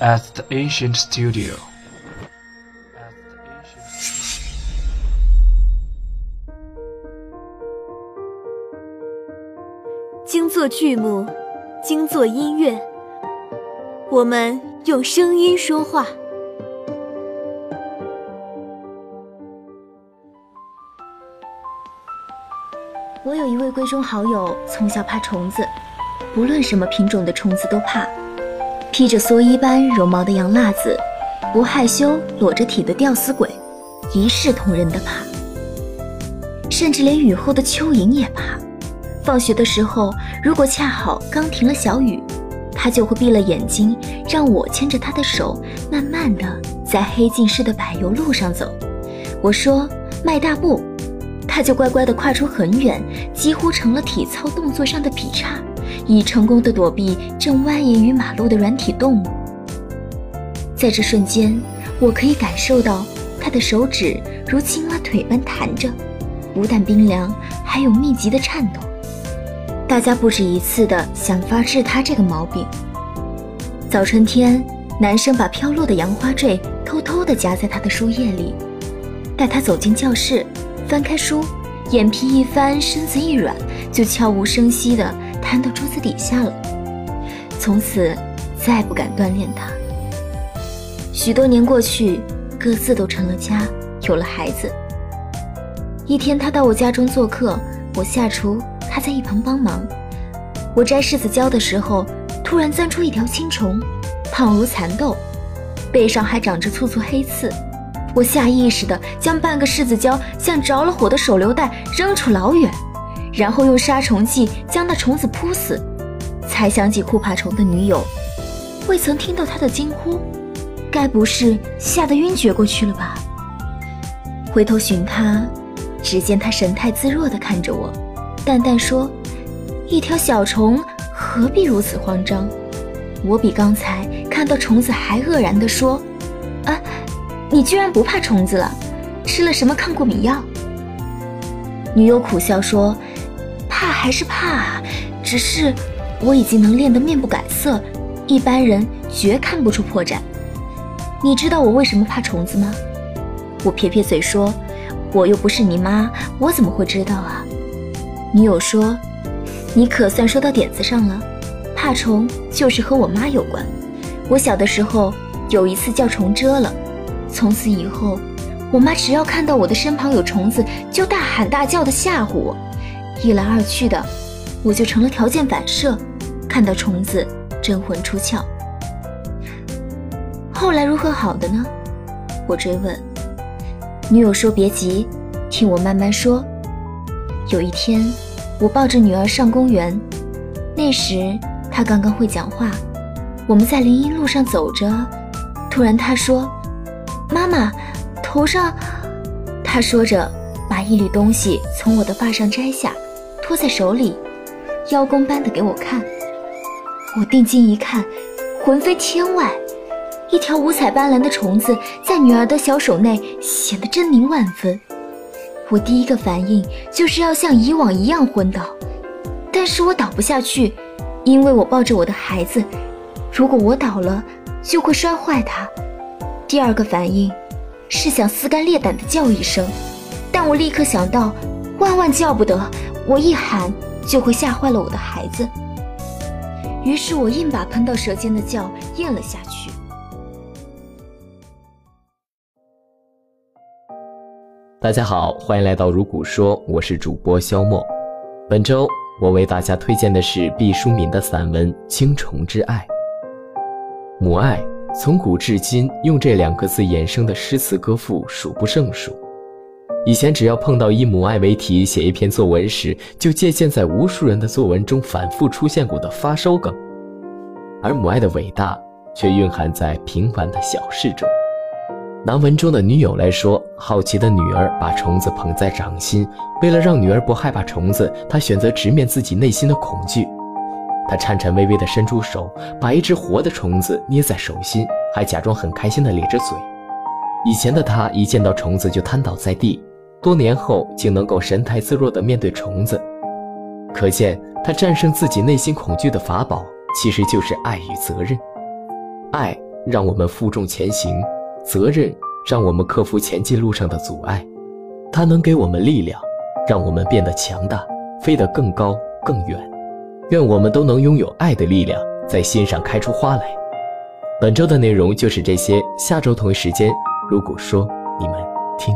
at the ancient studio. 精作剧目，精作音乐，我们用声音说话。我有一位闺中好友，从小怕虫子，不论什么品种的虫子都怕。披着蓑衣般绒毛的洋辣子，不害羞裸着体的吊死鬼，一视同仁的怕。甚至连雨后的蚯蚓也怕。放学的时候，如果恰好刚停了小雨，他就会闭了眼睛，让我牵着他的手，慢慢的在黑镜似的柏油路上走。我说迈大步。他就乖乖的跨出很远，几乎成了体操动作上的劈叉，已成功的躲避正蜿蜒于马路的软体动物。在这瞬间，我可以感受到他的手指如青蛙腿般弹着，不但冰凉，还有密集的颤抖。大家不止一次的想法治他这个毛病。早春天，男生把飘落的杨花坠偷偷地夹在他的书页里，待他走进教室。翻开书，眼皮一翻，身子一软，就悄无声息地瘫到桌子底下了。从此再不敢锻炼它。许多年过去，各自都成了家，有了孩子。一天，他到我家中做客，我下厨，他在一旁帮忙。我摘柿子椒的时候，突然钻出一条青虫，胖如蚕豆，背上还长着簇簇黑刺。我下意识地将半个柿子椒像着了火的手榴弹扔出老远，然后用杀虫剂将那虫子扑死。才想起酷怕虫的女友，未曾听到她的惊呼，该不是吓得晕厥过去了吧？回头寻她，只见她神态自若地看着我，淡淡说：“一条小虫何必如此慌张？”我比刚才看到虫子还愕然地说：“啊。”你居然不怕虫子了？吃了什么抗过敏药？女友苦笑说：“还是怕啊，只是我已经能练得面不改色，一般人绝看不出破绽。你知道我为什么怕虫子吗？”我撇撇嘴说：“我又不是你妈，我怎么会知道啊？”女友说：“你可算说到点子上了，怕虫就是和我妈有关。我小的时候有一次叫虫蛰了。”从此以后，我妈只要看到我的身旁有虫子，就大喊大叫的吓唬我。一来二去的，我就成了条件反射，看到虫子真魂出窍。后来如何好的呢？我追问。女友说：“别急，听我慢慢说。”有一天，我抱着女儿上公园，那时她刚刚会讲话。我们在林荫路上走着，突然她说。妈妈，头上，他说着，把一缕东西从我的发上摘下，托在手里，邀功般的给我看。我定睛一看，魂飞天外，一条五彩斑斓的虫子在女儿的小手内显得狰狞万分。我第一个反应就是要像以往一样昏倒，但是我倒不下去，因为我抱着我的孩子，如果我倒了，就会摔坏它。第二个反应是想撕肝裂胆的叫一声，但我立刻想到，万万叫不得，我一喊就会吓坏了我的孩子。于是我硬把喷到舌尖的叫咽了下去。大家好，欢迎来到如古说，我是主播肖墨。本周我为大家推荐的是毕淑敏的散文《青虫之爱》，母爱。从古至今，用这两个字衍生的诗词歌赋数不胜数。以前只要碰到以母爱为题写一篇作文时，就借鉴在无数人的作文中反复出现过的发烧梗。而母爱的伟大，却蕴含在平凡的小事中。拿文中的女友来说，好奇的女儿把虫子捧在掌心，为了让女儿不害怕虫子，她选择直面自己内心的恐惧。他颤颤巍巍地伸出手，把一只活的虫子捏在手心，还假装很开心地咧着嘴。以前的他一见到虫子就瘫倒在地，多年后竟能够神态自若地面对虫子，可见他战胜自己内心恐惧的法宝其实就是爱与责任。爱让我们负重前行；责任让我们克服前进路上的阻碍。它能给我们力量，让我们变得强大，飞得更高更远。愿我们都能拥有爱的力量，在心上开出花来。本周的内容就是这些，下周同一时间，如果说你们听。